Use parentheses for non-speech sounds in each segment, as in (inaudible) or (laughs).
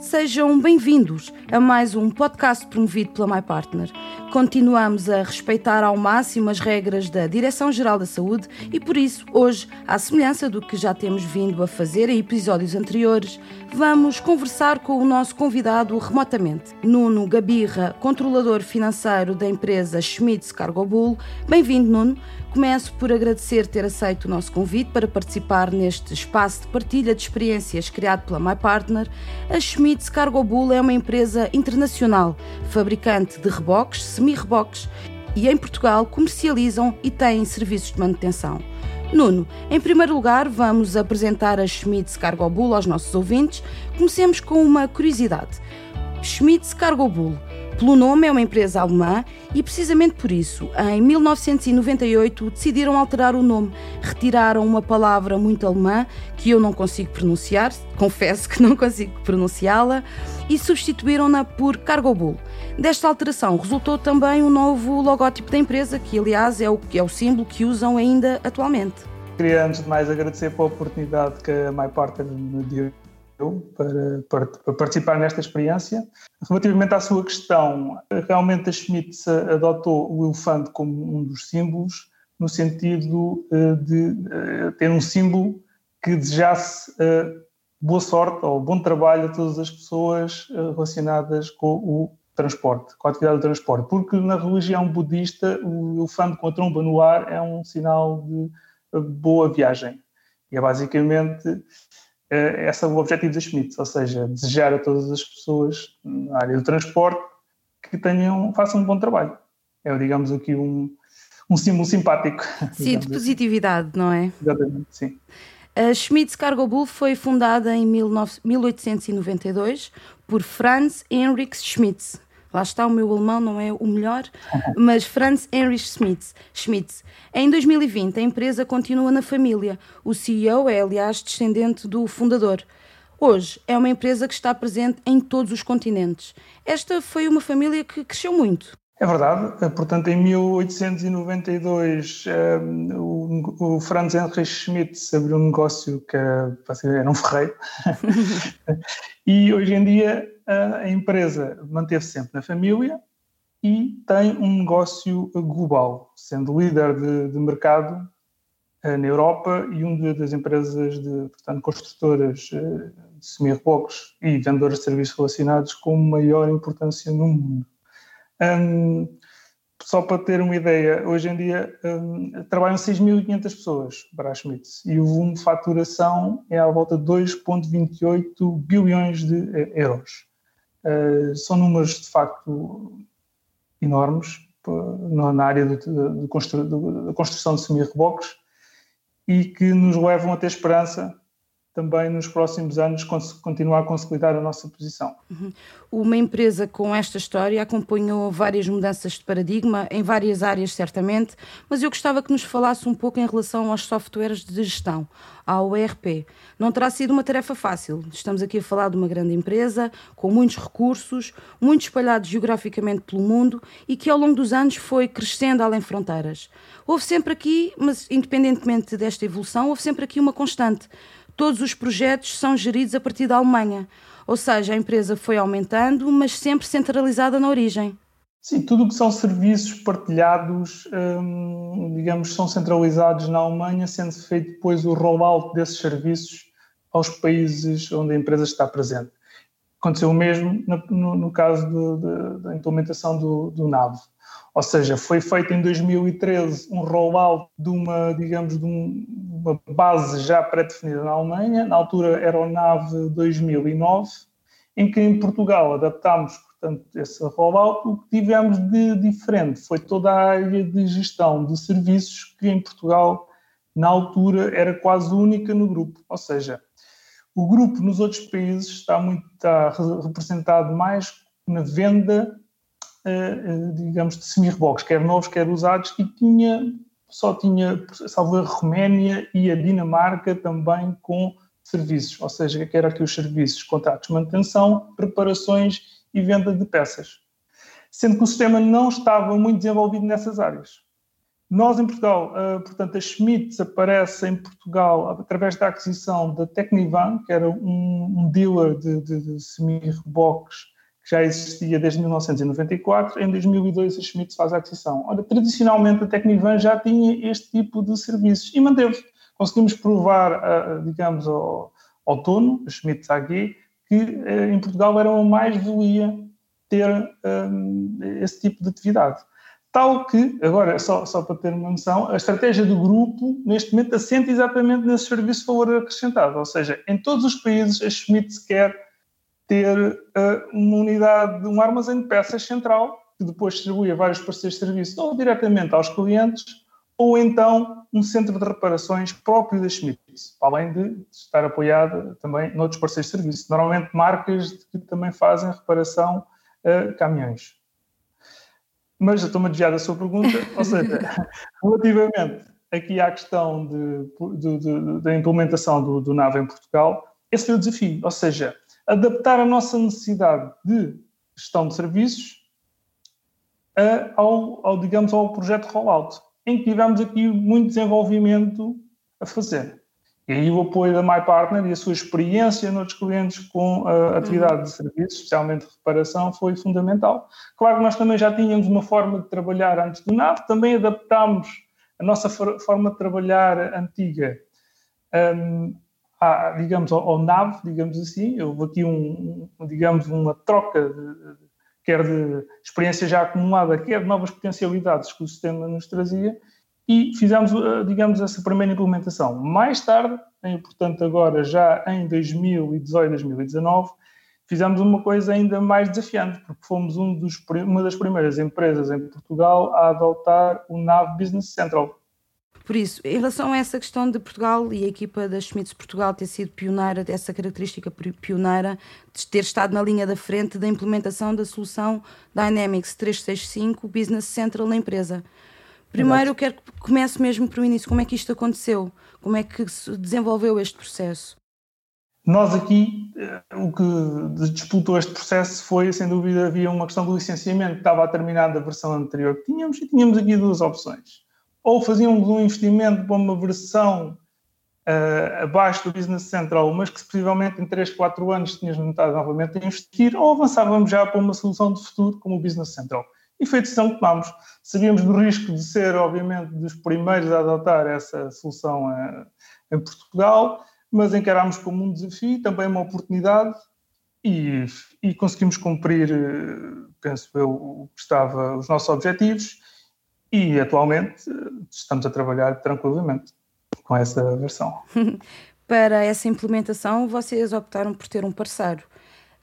Sejam bem-vindos a mais um podcast promovido pela My Partner. Continuamos a respeitar ao máximo as regras da Direção-Geral da Saúde e, por isso, hoje, à semelhança do que já temos vindo a fazer em episódios anteriores, vamos conversar com o nosso convidado remotamente, Nuno Gabirra, controlador financeiro da empresa Schmitz Cargo Bull. Bem-vindo, Nuno. Começo por agradecer ter aceito o nosso convite para participar neste espaço de partilha de experiências criado pela My Partner. A Schmitz Cargo Bull é uma empresa internacional, fabricante de reboques, semi-reboques e em Portugal comercializam e têm serviços de manutenção. Nuno, em primeiro lugar, vamos apresentar a Schmitz Cargo Bull aos nossos ouvintes. Comecemos com uma curiosidade. Schmitz Cargo Bull pelo nome, é uma empresa alemã e, precisamente por isso, em 1998 decidiram alterar o nome. Retiraram uma palavra muito alemã que eu não consigo pronunciar, confesso que não consigo pronunciá-la, e substituíram-na por Cargo Bull. Desta alteração resultou também um novo logótipo da empresa, que aliás é o, é o símbolo que usam ainda atualmente. Queria antes de mais agradecer pela oportunidade que a MyPartner me deu para, para, para, participar nesta experiência. Relativamente à sua questão, realmente a Schmidt adotou o elefante como um dos símbolos, no sentido eh, de eh, ter um símbolo que desejasse eh, boa sorte ou bom trabalho a todas as pessoas relacionadas com o transporte, com a atividade do transporte, porque na religião budista o elefante com a tromba no ar é um sinal de boa viagem. E é basicamente esse é o objetivo da Schmidt, ou seja, desejar a todas as pessoas na área do transporte que tenham, façam um bom trabalho. É, digamos, aqui um, um símbolo simpático. Sim, de assim. positividade, assim. não é? Exatamente, sim. A Schmitz Cargo Bull foi fundada em 1892 por Franz Heinrich Schmitz. Lá está, o meu alemão não é o melhor, (laughs) mas Franz Heinrich Schmitz. Schmitz. Em 2020, a empresa continua na família. O CEO é, aliás, descendente do fundador. Hoje é uma empresa que está presente em todos os continentes. Esta foi uma família que cresceu muito. É verdade. Portanto, em 1892, um, o, Franz Heinrich Schmitz abriu um negócio que era, era um ferreiro. (laughs) e hoje em dia a empresa manteve sempre na família e tem um negócio global, sendo líder de, de mercado uh, na Europa e uma das empresas de, portanto, construtoras uh, de semi-reboques e vendedoras de serviços relacionados com maior importância no mundo. Um, só para ter uma ideia, hoje em dia um, trabalham 6.500 pessoas para a Schmitz e o volume de faturação é à volta de 2,28 bilhões de euros. Uh, são números de facto enormes na área de construção de semi-reboques e que nos levam a ter esperança também nos próximos anos continuar a consolidar a nossa posição. Uhum. Uma empresa com esta história acompanhou várias mudanças de paradigma em várias áreas, certamente, mas eu gostava que nos falasse um pouco em relação aos softwares de gestão, ao ERP. Não terá sido uma tarefa fácil. Estamos aqui a falar de uma grande empresa com muitos recursos, muito espalhados geograficamente pelo mundo e que ao longo dos anos foi crescendo além fronteiras. Houve sempre aqui, mas independentemente desta evolução, houve sempre aqui uma constante todos os projetos são geridos a partir da Alemanha. Ou seja, a empresa foi aumentando, mas sempre centralizada na origem. Sim, tudo o que são serviços partilhados, hum, digamos, são centralizados na Alemanha, sendo feito depois o rollout desses serviços aos países onde a empresa está presente. Aconteceu o mesmo no, no, no caso do, de, da implementação do, do NAV. Ou seja, foi feito em 2013 um rollout de uma, digamos, de um, uma base já pré-definida na Alemanha, na altura era o NAV 2009, em que em Portugal adaptámos, portanto, esse rollout. O que tivemos de diferente foi toda a área de gestão de serviços que em Portugal, na altura, era quase única no grupo. Ou seja, o grupo nos outros países está muito está representado mais na venda uh, digamos, de semi-reboques, quer novos, quer usados, e tinha, só tinha, salvo a Roménia e a Dinamarca também com serviços, ou seja, que era aqui os serviços, contratos de manutenção, preparações e venda de peças. Sendo que o sistema não estava muito desenvolvido nessas áreas. Nós, em Portugal, uh, portanto, a Schmitz aparece em Portugal através da aquisição da Tecnivan, que era um, um dealer de, de, de semi-reboques que já existia desde 1994. Em 2002, a Schmitz faz a aquisição. Ora, tradicionalmente, a Tecnivan já tinha este tipo de serviços e manteve. Conseguimos provar, uh, digamos, ao, ao a Schmitz AG, que uh, em Portugal era uma mais-valia ter um, esse tipo de atividade. Tal que, agora, só, só para ter uma noção, a estratégia do grupo, neste momento, assenta exatamente nesse serviço de valor acrescentado. Ou seja, em todos os países, a Schmidt quer ter uh, uma unidade, um armazém de peças central, que depois distribui a vários parceiros de serviço, ou diretamente aos clientes, ou então um centro de reparações próprio da Schmidt, além de estar apoiada também noutros parceiros de serviço, normalmente marcas que também fazem reparação a caminhões mas estou-me a desviar da sua pergunta, ou seja, (laughs) relativamente aqui à questão de, de, de, da implementação do, do NAV em Portugal, esse foi o desafio, ou seja, adaptar a nossa necessidade de gestão de serviços a, ao, ao, digamos, ao projeto rollout, em que tivemos aqui muito desenvolvimento a fazer. E aí o apoio da MyPartner e a sua experiência noutros clientes com a atividade uhum. de serviços, especialmente de reparação, foi fundamental. Claro que nós também já tínhamos uma forma de trabalhar antes do NAV, também adaptámos a nossa forma de trabalhar antiga um, a, digamos, ao, ao, NAV, digamos assim. Houve aqui, um, um digamos, uma troca, de, quer de experiência já acumulada, quer de novas potencialidades que o sistema nos trazia, e fizemos, eh, digamos, essa primeira implementação. Mais tarde, portanto, agora já em 2018, 2019, fizemos uma coisa ainda mais desafiante, porque fomos um dos, uma das primeiras empresas em Portugal a adotar o NAV Business Central. Por isso, em relação a essa questão de Portugal e a equipa da Schmitz Portugal ter sido pioneira, dessa característica pioneira, de ter estado na linha da frente da implementação da solução Dynamics 365 Business Central na empresa. Primeiro, eu quero que comece mesmo para o início. Como é que isto aconteceu? Como é que se desenvolveu este processo? Nós aqui, eh, o que disputou este processo foi, sem dúvida, havia uma questão do licenciamento que estava a terminar da versão anterior que tínhamos e tínhamos aqui duas opções. Ou fazíamos um investimento para uma versão uh, abaixo do Business Central, mas que possivelmente em 3, 4 anos tínhamos vontade novamente a investir, ou avançávamos já para uma solução de futuro como o Business Central. E foi a decisão que tomámos. Sabíamos do risco de ser, obviamente, dos primeiros a adotar essa solução eh, em Portugal, mas encarámos como um desafio, também uma oportunidade e, e conseguimos cumprir, eh, penso eu, estava, os nossos objetivos e atualmente eh, estamos a trabalhar tranquilamente com essa versão. (laughs) Para essa implementação, vocês optaram por ter um parceiro.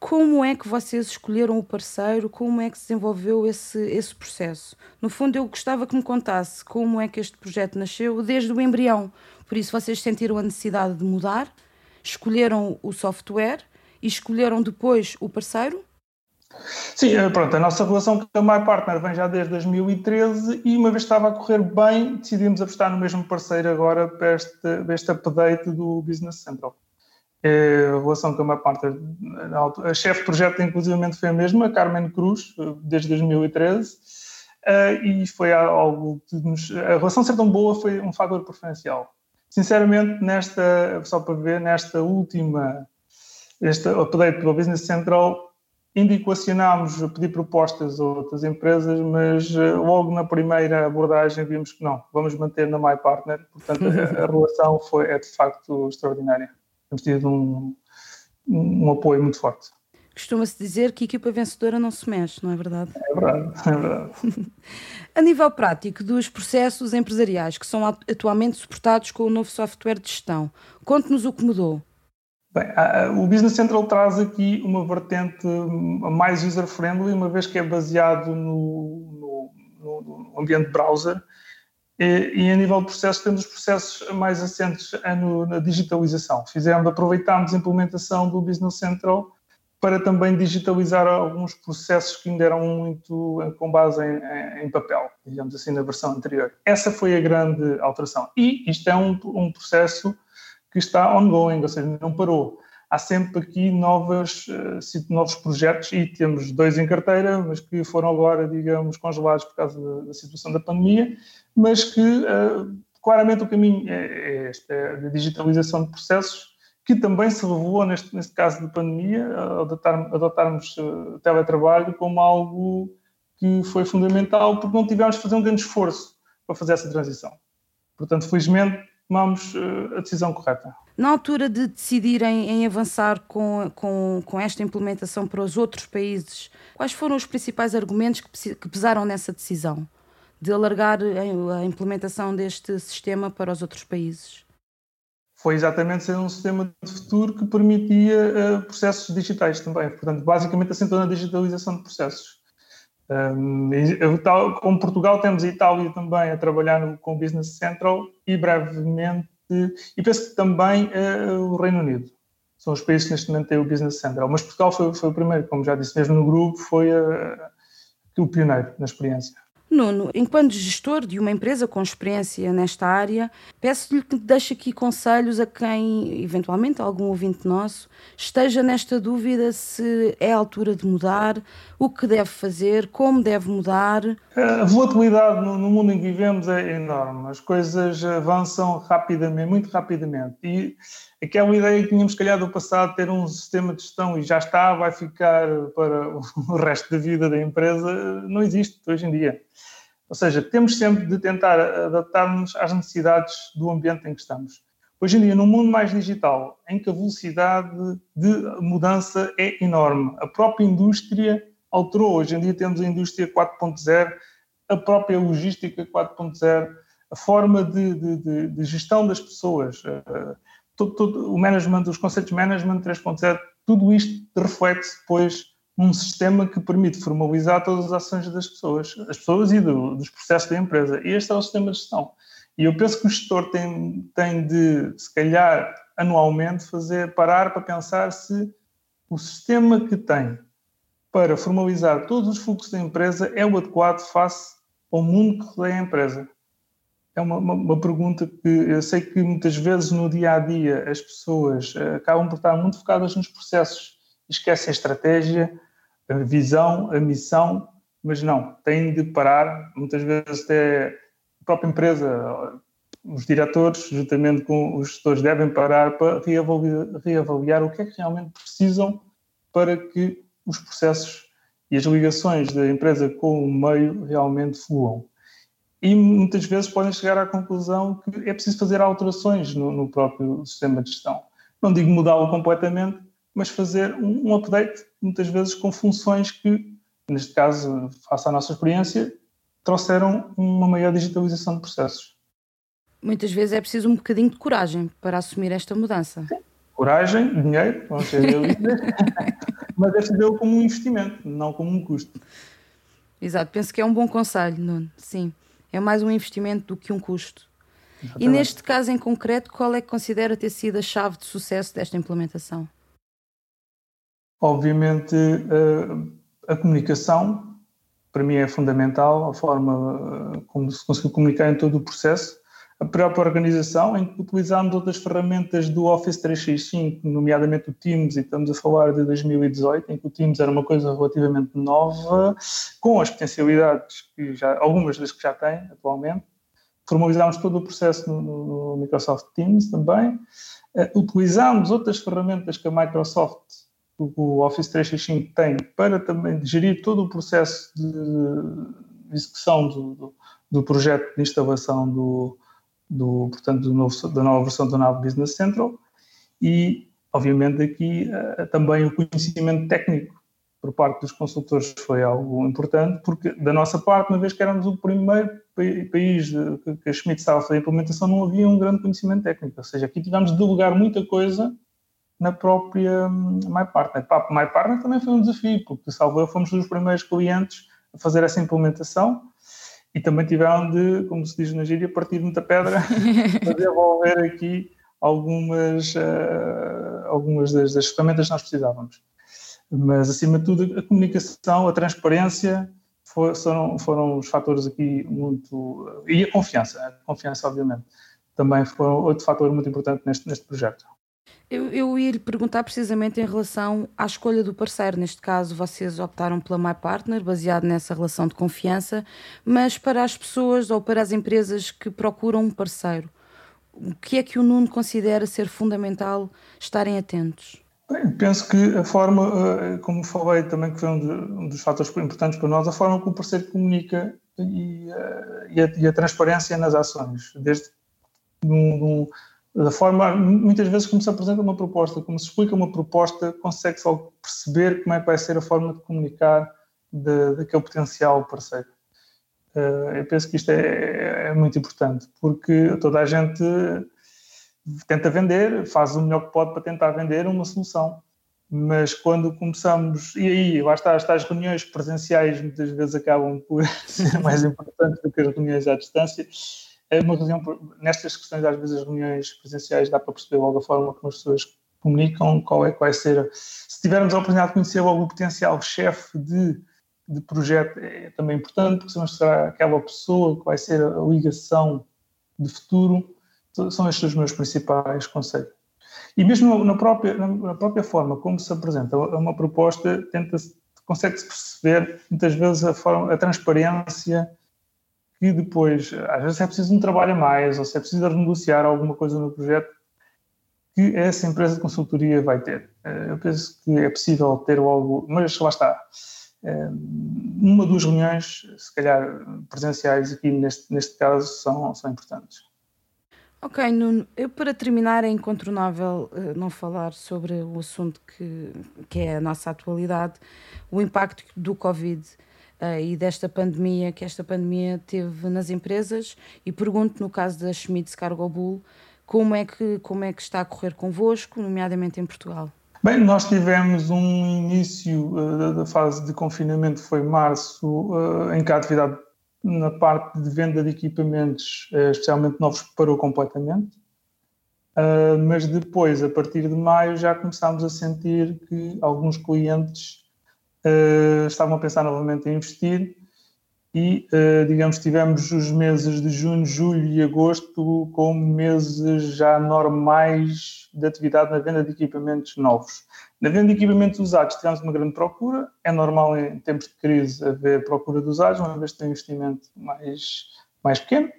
Como é que vocês escolheram o parceiro? Como é que se desenvolveu esse, esse processo? No fundo, eu gostava que me contasse como é que este projeto nasceu desde o embrião. Por isso, vocês sentiram a necessidade de mudar, escolheram o software e escolheram depois o parceiro? Sim, eh, pronto, a nossa relação com a MyPartner vem já desde 2013 e uma vez estava a correr bem, decidimos apostar no mesmo parceiro agora para este, para este update do Business Central. É, a relação com a MyPartner, a chefe de projeto inclusive foi a mesma, a Carmen Cruz, desde 2013, eh, e foi algo que nos, a relação ser tão boa foi um fator preferencial. Sinceramente, nesta, só para ver, nesta última, este update do Business Central, ainda equacionámos pedir propostas a outras empresas, mas eh, logo na primeira abordagem vimos que não, vamos manter na MyPartner, portanto a, a (laughs) relação foi, é de facto extraordinária temos tido um, um apoio muito forte. Costuma-se dizer que a equipa vencedora não se mexe, não é verdade? É verdade, é verdade. (laughs) a nível prático dos processos empresariais que são atualmente suportados com o novo software de gestão, conte-nos o que mudou. Bem, o Business Central traz aqui uma vertente mais user-friendly, uma vez que é baseado no, no, no ambiente browser e, a nível de processos, temos os processos mais assentes no, na digitalização. Fizemos, aproveitámos a implementação do Business Central para também digitalizar alguns processos que ainda eram muito com base em, em, papel, digamos assim, na versão anterior. Essa foi a grande alteração. E isto é um, um processo que está ongoing, ou seja, não parou. Há sempre aqui novas, novos projetos e temos dois em carteira, mas que foram agora, digamos, congelados por causa da, da situação da pandemia, mas que claramente o caminho é, é este, é a digitalização de processos, que também se revelou neste, neste caso de pandemia, adotar, adotarmos uh, teletrabalho como algo que foi fundamental, porque não tivemos de fazer um grande esforço para fazer essa transição. Portanto, felizmente, tomamos uh, a decisão correta. Na altura de decidirem em avançar com, com, com esta implementação para os outros países, quais foram os principais argumentos que, que pesaram nessa decisão? de alargar a implementação deste sistema para os outros países? Foi exatamente ser um sistema de futuro que permitia uh, processos digitais também. Portanto, basicamente assentou na digitalização de processos. Um, tal, como Portugal, temos a Itália também a trabalhar no, com o Business Central e brevemente, e penso que também uh, o Reino Unido. São os países que neste momento têm o Business Central. Mas Portugal foi, foi o primeiro, como já disse mesmo no grupo, foi uh, o pioneiro na experiência. Nuno, enquanto gestor de uma empresa com experiência nesta área, peço-lhe que deixe aqui conselhos a quem, eventualmente, algum ouvinte nosso, esteja nesta dúvida se é a altura de mudar, o que deve fazer, como deve mudar. A volatilidade no, mundo em que vivemos é enorme, as coisas avançam rapidamente, muito rapidamente. E aquela ideia que tínhamos, calhar, do passado, ter um sistema de gestão e já está, vai ficar para o resto da vida da empresa, não existe hoje em dia. Ou seja, temos sempre de tentar adaptar-nos às necessidades do ambiente em que estamos. Hoje em dia, num mundo mais digital, em que a velocidade de mudança é enorme, a própria indústria alterou. Hoje em dia temos a indústria 4.0, a própria logística 4.0, a forma de, de, de, gestão das pessoas, uh, todo, todo, o management, os conceitos de management 3.0, tudo isto reflete depois num sistema que permite formalizar todas as ações das pessoas, as pessoas e do, dos processos da empresa. E este é o sistema de gestão. E eu penso que o gestor tem, tem de, se calhar, anualmente, fazer parar para pensar se o sistema que tem para formalizar todos os fluxos da empresa é o adequado face ao mundo que rodeia a empresa. É uma, uma, uma, pergunta que eu sei que muitas vezes no dia a dia as pessoas eh, acabam por estar muito focadas nos processos, esquecem a estratégia, a visão, a missão, mas não, têm de parar, muitas vezes até a própria empresa, os diretores, juntamente com os gestores, devem parar para reavaliar, reavaliar o que é que realmente precisam para que os processos e as ligações da empresa com o meio realmente fluam. E muitas vezes podem chegar à conclusão que é preciso fazer alterações no, no próprio sistema de gestão. Não digo mudá-lo completamente, mas fazer um, um update, muitas vezes com funções que, neste caso, face à nossa experiência, trouxeram uma maior digitalização de processos. Muitas vezes é preciso um bocadinho de coragem para assumir esta mudança. Sim. Coragem, dinheiro, vamos ser realistas, (laughs) mas deve ser como um investimento, não como um custo. Exato, penso que é um bom conselho, Nuno. Sim, é mais um investimento do que um custo. Exatamente. E neste caso em concreto, qual é que considera ter sido a chave de sucesso desta implementação? Obviamente, eh, a comunicação, para mim, é fundamental, a forma eh, como se conseguiu comunicar em todo o processo. A própria organização, em que utilizámos outras ferramentas do Office 365, nomeadamente o Teams, e estamos a falar de 2018, em que o Teams era uma coisa relativamente nova, com as potencialidades que já, algumas das que já tem atualmente. Formalizámos todo o processo no, no Microsoft Teams também. Uh, utilizámos outras ferramentas que a Microsoft o Office 365 tem para também gerir todo o processo de execução do, do, do projeto de instalação do, do portanto, do novo, da nova versão do Nav Business Central e, obviamente, aqui uh, também o conhecimento técnico por parte dos consultores foi algo importante, porque da nossa parte, uma vez que éramos o primeiro país de, que a Schmidt estava a fazer a implementação, não havia um grande conhecimento técnico, ou seja, aqui tivemos de delegar muita coisa na própria hum, MyPartner. A MyPartner também foi um desafio, porque, salvo eu, fomos dos primeiros clientes a fazer essa implementação e também tiveram de, como se diz na gíria, partir muita pedra (laughs) para desenvolver aqui algumas, uh, algumas das, das, ferramentas que nós precisávamos. Mas, acima de tudo, a comunicação, a transparência for, foram, foram os fatores aqui muito... E a confiança, a confiança, obviamente, também foi outro fator muito importante neste, neste projeto. Eu, eu ia lhe perguntar precisamente em relação à escolha do parceiro. Neste caso, vocês optaram pela My Partner, baseado nessa relação de confiança, mas para as pessoas ou para as empresas que procuram um parceiro, o que é que o Nuno considera ser fundamental estarem atentos? Bem, penso que a forma, eh, como falei também, que foi um, dos fatores importantes para nós, a forma como o parceiro comunica e, eh, e, a, e a, transparência nas ações. Desde num, da forma, muitas vezes, como se apresenta uma proposta, como se explica uma proposta, consegue só perceber como é que vai ser a forma de comunicar daquele potencial parceiro. Uh, eu penso que isto é, é, muito importante, porque toda a gente tenta vender, faz o melhor que pode para tentar vender uma solução. Mas quando começamos, e aí, lá está, as reuniões presenciais muitas vezes acabam por (laughs) ser mais importantes do que as reuniões à distância, é uma reunião, nestas questões, às vezes as reuniões presenciais dá para perceber logo a forma como as pessoas comunicam, qual é que vai ser. Se tivermos a oportunidade de conhecer o potencial chefe de, de projeto, é também importante, porque se será aquela pessoa que vai ser a ligação de futuro. São estes os meus principais conselhos. E mesmo na própria, na própria forma como se apresenta uma proposta, tenta-se, consegue-se perceber muitas vezes a, forma, a transparência que depois, às vezes é preciso um trabalho a mais, ou se é preciso renegociar alguma coisa no projeto, que essa empresa de consultoria vai ter. Eh, eu penso que é possível ter algo, mas lá está. Eh, uma, duas reuniões, se calhar presenciais aqui neste, neste caso, são, são importantes. Ok, Nuno, eu para terminar é incontornável uh, não falar sobre o assunto que, que é a nossa atualidade, o impacto do Covid uh, e desta pandemia que esta pandemia teve nas empresas e pergunto no caso da Schmitz Cargo Bull como é que como é que está a correr convosco, nomeadamente em Portugal. Bem, nós tivemos um início uh, da fase de confinamento, foi março, uh, em que a atividade na parte de venda de equipamentos, uh, especialmente novos, parou completamente. mas depois, a partir de maio, já começámos a sentir que alguns clientes uh, estavam a pensar novamente em investir e, uh, digamos, tivemos os meses de junho, julho e agosto como meses já normais de atividade na venda de equipamentos novos. Na venda de equipamentos usados tivemos uma grande procura, é normal em tempos de crise haver procura de usados, uma vez que tem um investimento mais, mais pequeno,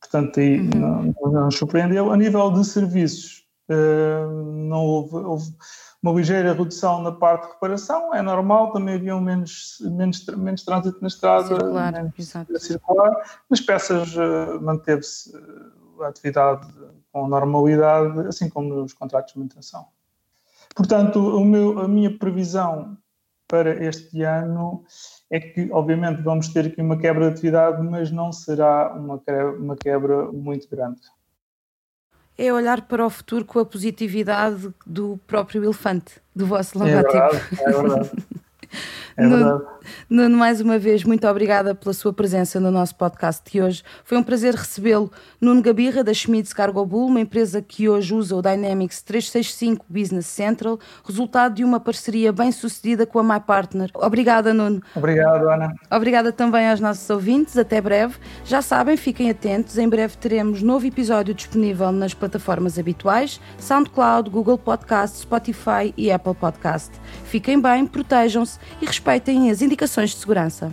portanto aí uhum. não, não, nos surpreendeu. A nível de serviços, uh, não houve, houve uma ligeira redução na parte de reparação, é normal, também havia menos, menos, menos trânsito na estrada, circular, menos a circular, mas peças uh, manteve-se a atividade com normalidade, assim como nos contratos de manutenção. Portanto, meu, a minha previsão para este ano é que, obviamente, vamos ter aqui uma quebra de atividade, mas não será uma, uma quebra muito grande é olhar para o futuro com a positividade do próprio elefante, do vosso logotipo. É verdade, (laughs) é verdade. É verdade. Nuno, mais uma vez, muito obrigada pela sua presença no nosso podcast de hoje. Foi um prazer recebê-lo. Nuno Gabirra, da Schmitz Cargo Bull, uma empresa que hoje usa o Dynamics 365 Business Central, resultado de uma parceria bem sucedida com a My Partner. Obrigada, Nuno. Obrigado, Ana. Obrigada também aos nossos ouvintes. Até breve. Já sabem, fiquem atentos. Em breve teremos novo episódio disponível nas plataformas habituais: SoundCloud, Google Podcast, Spotify e Apple Podcast. Fiquem bem, protejam-se e respeitem as indicações de segurança.